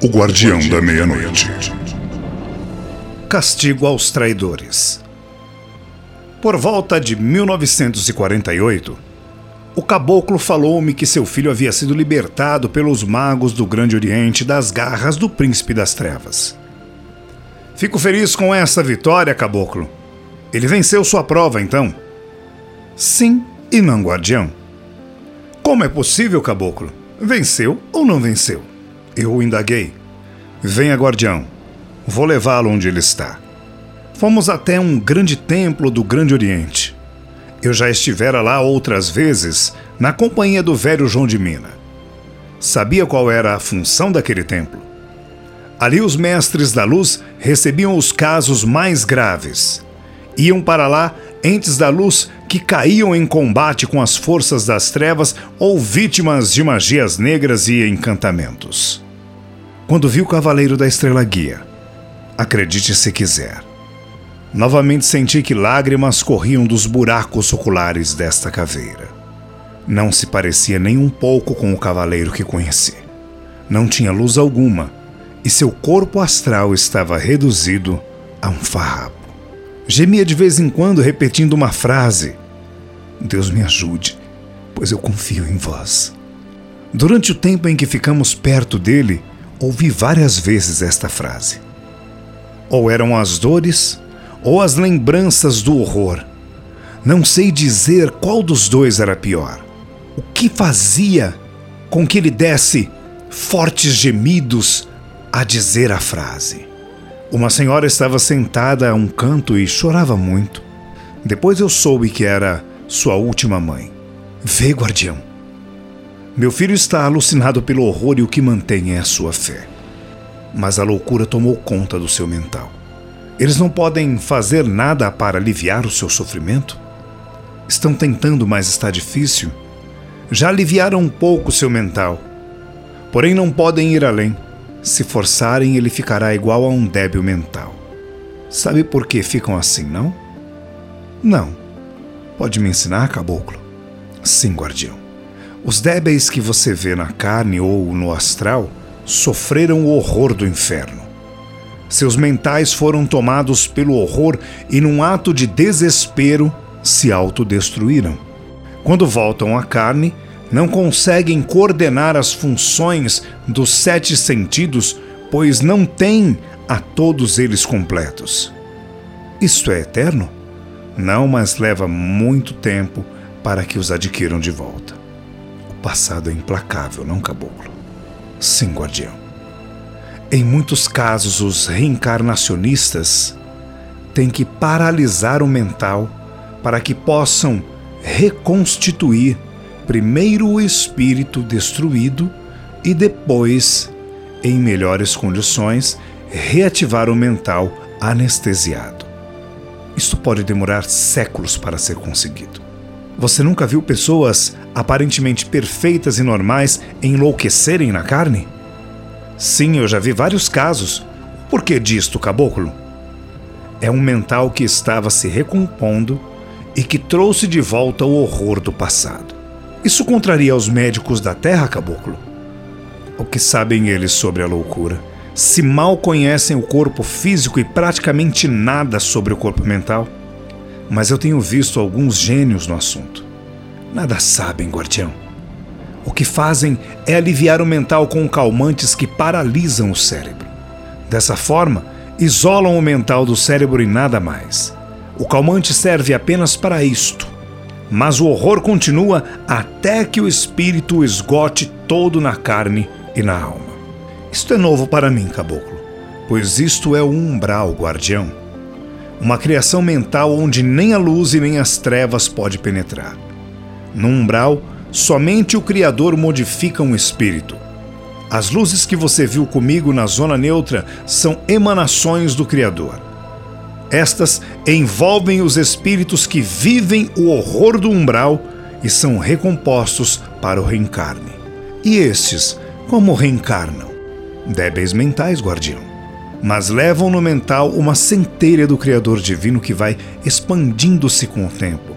O Guardião da Meia-Noite. Castigo aos traidores. Por volta de 1948, o caboclo falou-me que seu filho havia sido libertado pelos magos do Grande Oriente das garras do Príncipe das Trevas. Fico feliz com essa vitória, caboclo. Ele venceu sua prova, então? Sim e não, guardião. Como é possível, caboclo? Venceu ou não venceu? Eu indaguei. Venha, guardião. Vou levá-lo onde ele está. Fomos até um grande templo do Grande Oriente. Eu já estivera lá outras vezes, na companhia do velho João de Mina. Sabia qual era a função daquele templo. Ali os mestres da luz recebiam os casos mais graves. Iam para lá entes da luz que caíam em combate com as forças das trevas ou vítimas de magias negras e encantamentos quando vi o Cavaleiro da Estrela Guia. Acredite se quiser. Novamente senti que lágrimas corriam dos buracos oculares desta caveira. Não se parecia nem um pouco com o cavaleiro que conheci. Não tinha luz alguma e seu corpo astral estava reduzido a um farrapo. Gemia de vez em quando repetindo uma frase: Deus me ajude, pois eu confio em vós. Durante o tempo em que ficamos perto dele, ouvi várias vezes esta frase. Ou eram as dores, ou as lembranças do horror. Não sei dizer qual dos dois era pior. O que fazia com que ele desse fortes gemidos a dizer a frase? Uma senhora estava sentada a um canto e chorava muito. Depois eu soube que era sua última mãe. Vê, guardião. Meu filho está alucinado pelo horror e o que mantém é a sua fé. Mas a loucura tomou conta do seu mental. Eles não podem fazer nada para aliviar o seu sofrimento? Estão tentando, mas está difícil. Já aliviaram um pouco seu mental. Porém, não podem ir além. Se forçarem, ele ficará igual a um débil mental. Sabe por que ficam assim, não? Não. Pode me ensinar, caboclo? Sim, guardião. Os débeis que você vê na carne ou no astral sofreram o horror do inferno. Seus mentais foram tomados pelo horror e, num ato de desespero, se autodestruíram. Quando voltam à carne, não conseguem coordenar as funções dos sete sentidos, pois não têm a todos eles completos. Isto é eterno? Não, mas leva muito tempo para que os adquiram de volta passado é implacável, não, caboclo? Sim, guardião. Em muitos casos, os reencarnacionistas têm que paralisar o mental para que possam reconstituir primeiro o espírito destruído e depois, em melhores condições, reativar o mental anestesiado. Isto pode demorar séculos para ser conseguido. Você nunca viu pessoas aparentemente perfeitas e normais enlouquecerem na carne? Sim, eu já vi vários casos. Por que disto, caboclo? É um mental que estava se recompondo e que trouxe de volta o horror do passado. Isso contraria os médicos da Terra, caboclo? O que sabem eles sobre a loucura? Se mal conhecem o corpo físico e praticamente nada sobre o corpo mental? Mas eu tenho visto alguns gênios no assunto. Nada sabem, guardião. O que fazem é aliviar o mental com calmantes que paralisam o cérebro. Dessa forma, isolam o mental do cérebro e nada mais. O calmante serve apenas para isto. Mas o horror continua até que o espírito esgote todo na carne e na alma. Isto é novo para mim, caboclo, pois isto é o umbral, guardião uma criação mental onde nem a luz e nem as trevas pode penetrar. No umbral, somente o Criador modifica um espírito. As luzes que você viu comigo na zona neutra são emanações do Criador. Estas envolvem os espíritos que vivem o horror do umbral e são recompostos para o reencarne. E estes, como reencarnam? Débeis mentais, guardião mas levam no mental uma centelha do Criador Divino que vai expandindo-se com o tempo.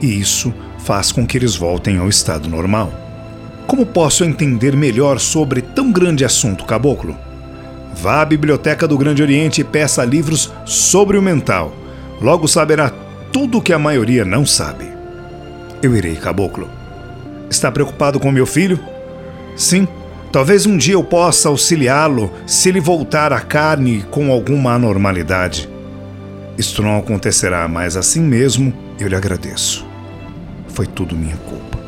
E isso faz com que eles voltem ao estado normal. Como posso entender melhor sobre tão grande assunto, caboclo? Vá à biblioteca do Grande Oriente e peça livros sobre o mental. Logo saberá tudo o que a maioria não sabe. Eu irei, caboclo. Está preocupado com meu filho? Sim, talvez um dia eu possa auxiliá-lo se ele voltar à carne com alguma anormalidade. Isto não acontecerá, mas assim mesmo eu lhe agradeço. Foi tudo minha culpa.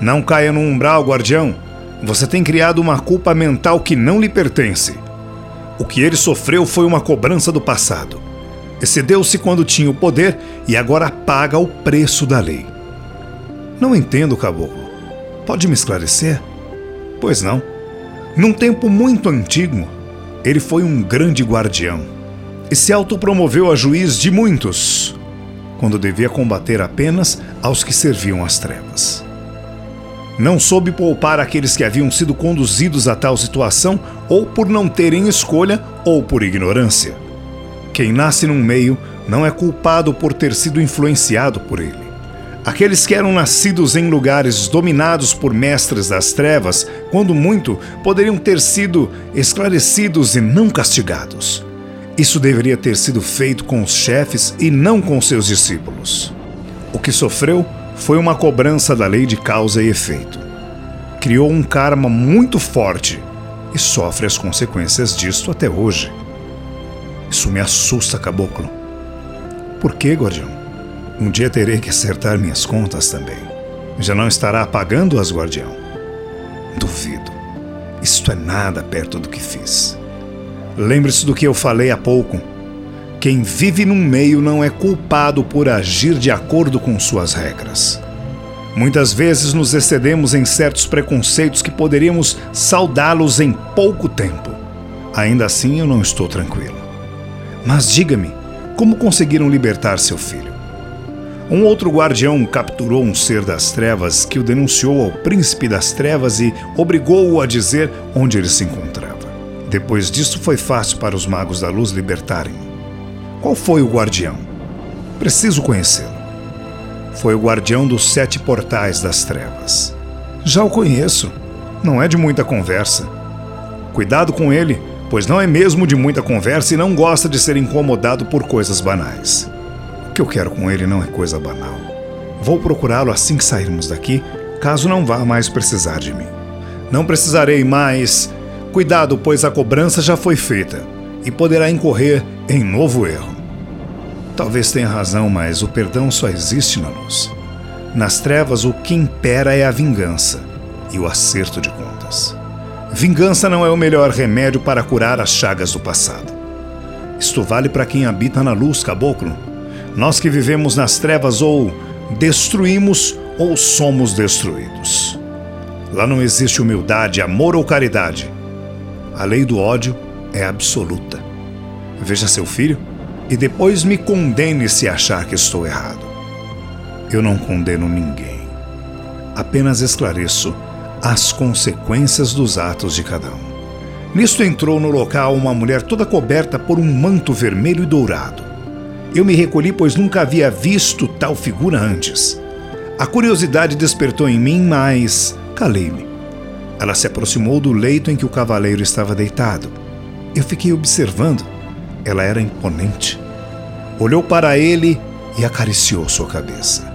Não caia no umbral, guardião. Você tem criado uma culpa mental que não lhe pertence. O que ele sofreu foi uma cobrança do passado. Excedeu-se quando tinha o poder e agora paga o preço da lei. Não entendo, caboclo. Pode me esclarecer? Pois não. Num tempo muito antigo, ele foi um grande guardião e se autopromoveu a juiz de muitos, quando devia combater apenas aos que serviam às trevas. Não soube poupar aqueles que haviam sido conduzidos a tal situação ou por não terem escolha ou por ignorância. Quem nasce num meio não é culpado por ter sido influenciado por ele. Aqueles que eram nascidos em lugares dominados por mestres das trevas, quando muito, poderiam ter sido esclarecidos e não castigados. Isso deveria ter sido feito com os chefes e não com seus discípulos. O que sofreu foi uma cobrança da lei de causa e efeito. Criou um karma muito forte e sofre as consequências disto até hoje. Isso me assusta, caboclo. Por que, guardião? Um dia terei que acertar minhas contas também. Já não estará pagando-as, guardião? Duvido. Isto é nada perto do que fiz. Lembre-se do que eu falei há pouco. Quem vive num meio não é culpado por agir de acordo com suas regras. Muitas vezes nos excedemos em certos preconceitos que poderíamos saudá-los em pouco tempo. Ainda assim, eu não estou tranquilo. Mas diga-me, como conseguiram libertar seu filho? Um outro guardião capturou um ser das trevas que o denunciou ao príncipe das trevas e obrigou-o a dizer onde ele se encontrava. Depois disso, foi fácil para os magos da luz libertarem-o. Qual foi o guardião? Preciso conhecê-lo. Foi o guardião dos sete portais das trevas. Já o conheço. Não é de muita conversa. Cuidado com ele, pois não é mesmo de muita conversa e não gosta de ser incomodado por coisas banais. O que eu quero com ele não é coisa banal. Vou procurá-lo assim que sairmos daqui, caso não vá mais precisar de mim. Não precisarei mais. Cuidado, pois a cobrança já foi feita e poderá incorrer em novo erro. Talvez tenha razão, mas o perdão só existe na luz. Nas trevas, o que impera é a vingança e o acerto de contas. Vingança não é o melhor remédio para curar as chagas do passado. Isto vale para quem habita na luz, caboclo. Nós que vivemos nas trevas ou destruímos ou somos destruídos. Lá não existe humildade, amor ou caridade. A lei do ódio é absoluta. Veja seu filho e depois me condene se achar que estou errado. Eu não condeno ninguém. Apenas esclareço as consequências dos atos de cada um. Nisto entrou no local uma mulher toda coberta por um manto vermelho e dourado. Eu me recolhi, pois nunca havia visto tal figura antes. A curiosidade despertou em mim, mas calei-me. Ela se aproximou do leito em que o cavaleiro estava deitado. Eu fiquei observando. Ela era imponente. Olhou para ele e acariciou sua cabeça.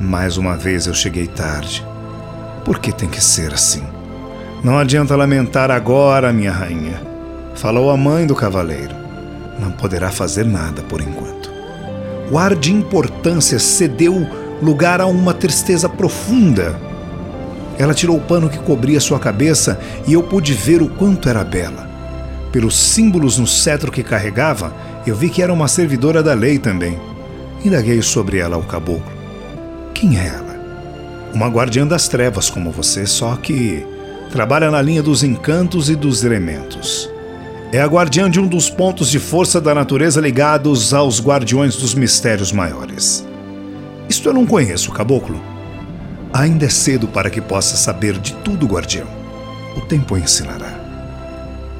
Mais uma vez eu cheguei tarde. Por que tem que ser assim? Não adianta lamentar agora, minha rainha. Falou a mãe do cavaleiro. Não poderá fazer nada por enquanto. O ar de importância cedeu lugar a uma tristeza profunda. Ela tirou o pano que cobria sua cabeça e eu pude ver o quanto era bela. Pelos símbolos no cetro que carregava, eu vi que era uma servidora da lei também. Indaguei sobre ela ao caboclo. Quem é ela? Uma guardiã das trevas como você, só que trabalha na linha dos encantos e dos elementos. É a guardiã de um dos pontos de força da natureza ligados aos guardiões dos mistérios maiores. Isto eu não conheço, caboclo. Ainda é cedo para que possa saber de tudo, guardião. O tempo ensinará.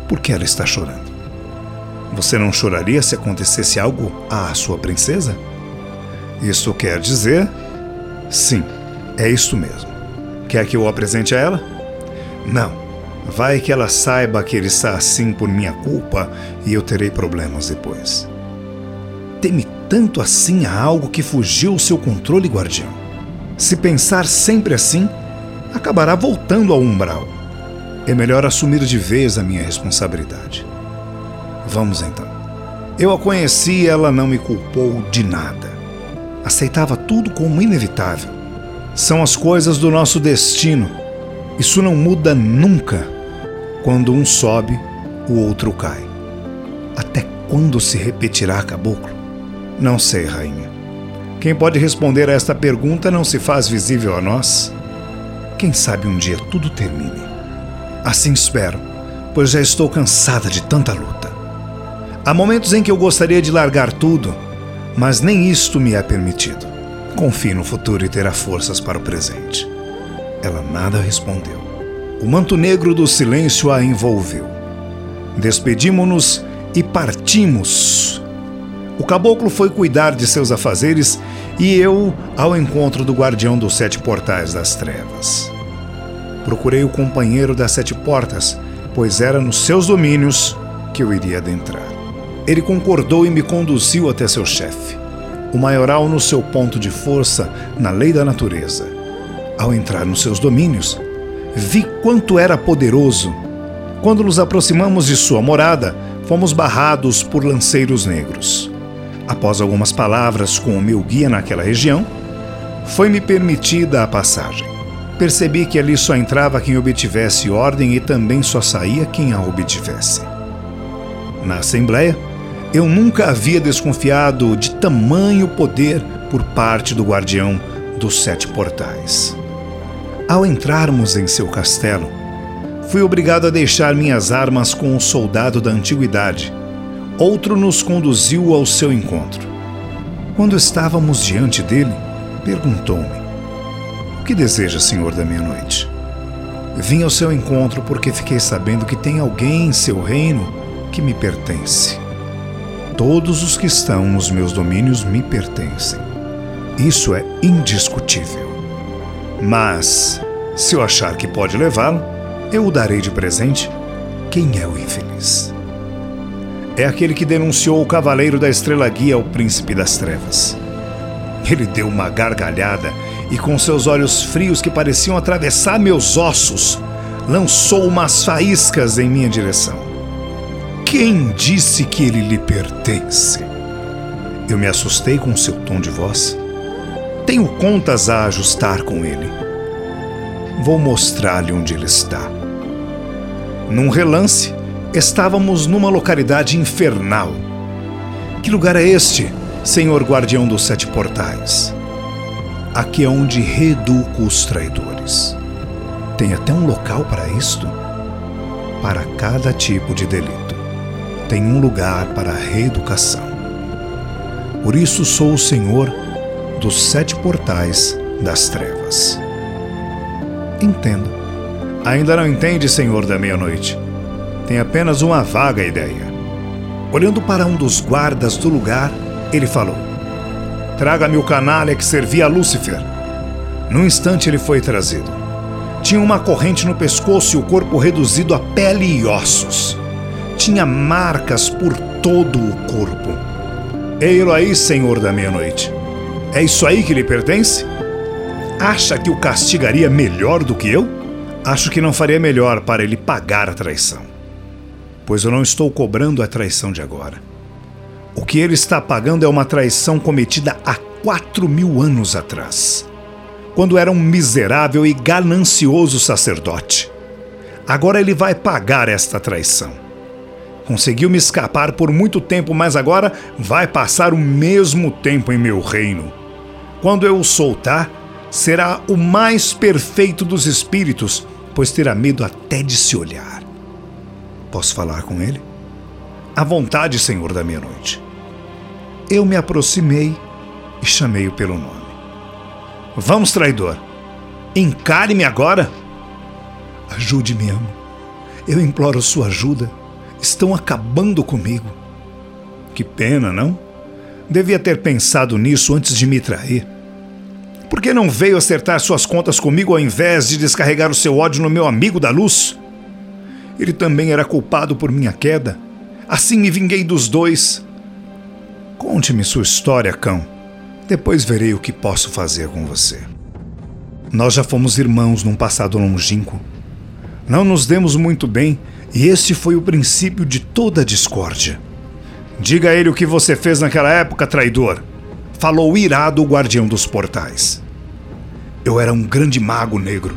Por que ela está chorando? Você não choraria se acontecesse algo à sua princesa? Isso quer dizer? Sim, é isto mesmo. Quer que eu apresente a ela? Não. Vai que ela saiba que ele está assim por minha culpa e eu terei problemas depois. Teme tanto assim a algo que fugiu ao seu controle, guardião. Se pensar sempre assim, acabará voltando ao umbral. É melhor assumir de vez a minha responsabilidade. Vamos então. Eu a conheci e ela não me culpou de nada. Aceitava tudo como inevitável. São as coisas do nosso destino. Isso não muda nunca. Quando um sobe, o outro cai. Até quando se repetirá, caboclo? Não sei, rainha. Quem pode responder a esta pergunta não se faz visível a nós. Quem sabe um dia tudo termine. Assim espero, pois já estou cansada de tanta luta. Há momentos em que eu gostaria de largar tudo, mas nem isto me é permitido. Confie no futuro e terá forças para o presente. Ela nada respondeu. O manto negro do silêncio a envolveu. Despedimos-nos e partimos. O caboclo foi cuidar de seus afazeres e eu ao encontro do guardião dos sete portais das trevas. Procurei o companheiro das sete portas, pois era nos seus domínios que eu iria adentrar. Ele concordou e me conduziu até seu chefe, o maioral no seu ponto de força na lei da natureza. Ao entrar nos seus domínios, vi quanto era poderoso. Quando nos aproximamos de sua morada, fomos barrados por lanceiros negros. Após algumas palavras com o meu guia naquela região, foi-me permitida a passagem. Percebi que ali só entrava quem obtivesse ordem e também só saía quem a obtivesse. Na Assembleia, eu nunca havia desconfiado de tamanho poder por parte do guardião dos sete portais. Ao entrarmos em seu castelo, fui obrigado a deixar minhas armas com um soldado da antiguidade. Outro nos conduziu ao seu encontro. Quando estávamos diante dele, perguntou-me: O que deseja, senhor da meia-noite? Vim ao seu encontro porque fiquei sabendo que tem alguém em seu reino que me pertence. Todos os que estão nos meus domínios me pertencem. Isso é indiscutível. Mas, se eu achar que pode levá-lo, eu o darei de presente. Quem é o infeliz? É aquele que denunciou o cavaleiro da estrela guia ao príncipe das trevas. Ele deu uma gargalhada e, com seus olhos frios que pareciam atravessar meus ossos, lançou umas faíscas em minha direção. Quem disse que ele lhe pertence? Eu me assustei com seu tom de voz. Tenho contas a ajustar com ele. Vou mostrar-lhe onde ele está. Num relance, estávamos numa localidade infernal. Que lugar é este, senhor guardião dos sete portais? Aqui é onde reeduco os traidores. Tem até um local para isto? Para cada tipo de delito tem um lugar para a reeducação. Por isso sou o Senhor dos sete portais das trevas. Entendo. Ainda não entende, Senhor da meia-noite. Tem apenas uma vaga ideia. Olhando para um dos guardas do lugar, ele falou: Traga-me o canalha que servia a Lúcifer. No instante ele foi trazido. Tinha uma corrente no pescoço e o corpo reduzido a pele e ossos tinha marcas por todo o corpo. Ei-lo aí, senhor da meia-noite. É isso aí que lhe pertence? Acha que o castigaria melhor do que eu? Acho que não faria melhor para ele pagar a traição. Pois eu não estou cobrando a traição de agora. O que ele está pagando é uma traição cometida há quatro mil anos atrás, quando era um miserável e ganancioso sacerdote. Agora ele vai pagar esta traição. Conseguiu me escapar por muito tempo, mas agora vai passar o mesmo tempo em meu reino. Quando eu o soltar, será o mais perfeito dos espíritos, pois terá medo até de se olhar. Posso falar com ele? À vontade, senhor da meia-noite. Eu me aproximei e chamei-o pelo nome. Vamos, traidor. Encare-me agora. Ajude-me, amo. Eu imploro sua ajuda estão acabando comigo. Que pena, não? Devia ter pensado nisso antes de me trair. Por que não veio acertar suas contas comigo ao invés de descarregar o seu ódio no meu amigo da luz? Ele também era culpado por minha queda. Assim me vinguei dos dois. Conte-me sua história, cão. Depois verei o que posso fazer com você. Nós já fomos irmãos num passado longínquo. Não nos demos muito bem e este foi o princípio de toda a discórdia. Diga a ele o que você fez naquela época, traidor. Falou irado o guardião dos portais. Eu era um grande mago negro.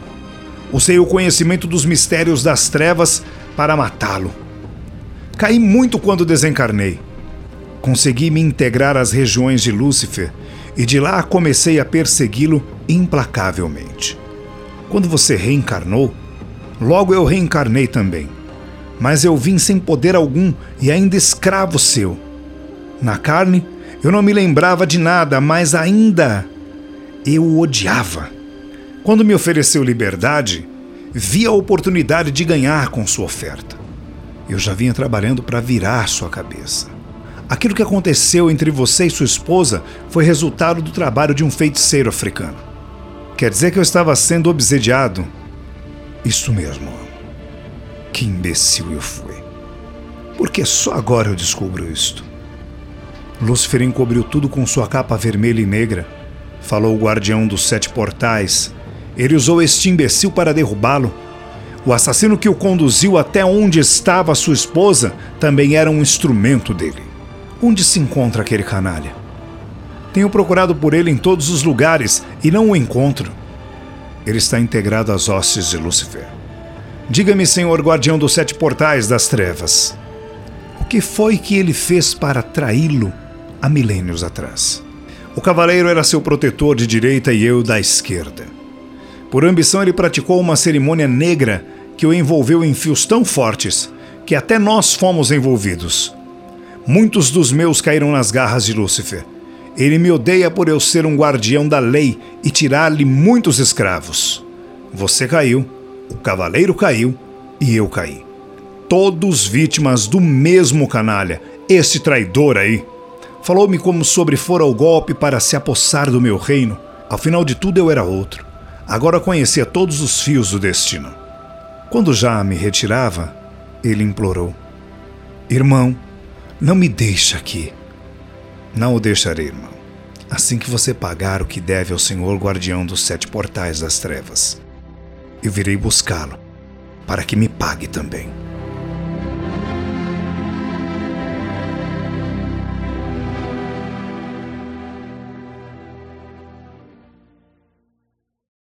Usei o conhecimento dos mistérios das trevas para matá-lo. Caí muito quando desencarnei. Consegui me integrar às regiões de Lúcifer e de lá comecei a persegui-lo implacavelmente. Quando você reencarnou, logo eu reencarnei também. Mas eu vim sem poder algum e ainda escravo seu. Na carne, eu não me lembrava de nada, mas ainda eu o odiava. Quando me ofereceu liberdade, vi a oportunidade de ganhar com sua oferta. Eu já vinha trabalhando para virar sua cabeça. Aquilo que aconteceu entre você e sua esposa foi resultado do trabalho de um feiticeiro africano. Quer dizer que eu estava sendo obsediado? Isso mesmo. Que imbecil eu fui. Porque só agora eu descubro isto. Lúcifer encobriu tudo com sua capa vermelha e negra. Falou o guardião dos sete portais. Ele usou este imbecil para derrubá-lo. O assassino que o conduziu até onde estava sua esposa também era um instrumento dele. Onde se encontra aquele canalha? Tenho procurado por ele em todos os lugares e não o encontro. Ele está integrado às hostes de Lúcifer. Diga-me, senhor guardião dos sete portais das trevas, o que foi que ele fez para traí-lo há milênios atrás? O cavaleiro era seu protetor de direita e eu da esquerda. Por ambição, ele praticou uma cerimônia negra que o envolveu em fios tão fortes que até nós fomos envolvidos. Muitos dos meus caíram nas garras de Lúcifer. Ele me odeia por eu ser um guardião da lei e tirar-lhe muitos escravos. Você caiu, o cavaleiro caiu e eu caí. Todos vítimas do mesmo canalha, esse traidor aí. Falou-me como sobre fora o golpe para se apossar do meu reino. Afinal de tudo, eu era outro. Agora conhecia todos os fios do destino. Quando já me retirava, ele implorou: Irmão, não me deixe aqui. Não o deixarei, irmão. Assim que você pagar o que deve ao Senhor guardião dos sete portais das trevas, eu virei buscá-lo, para que me pague também.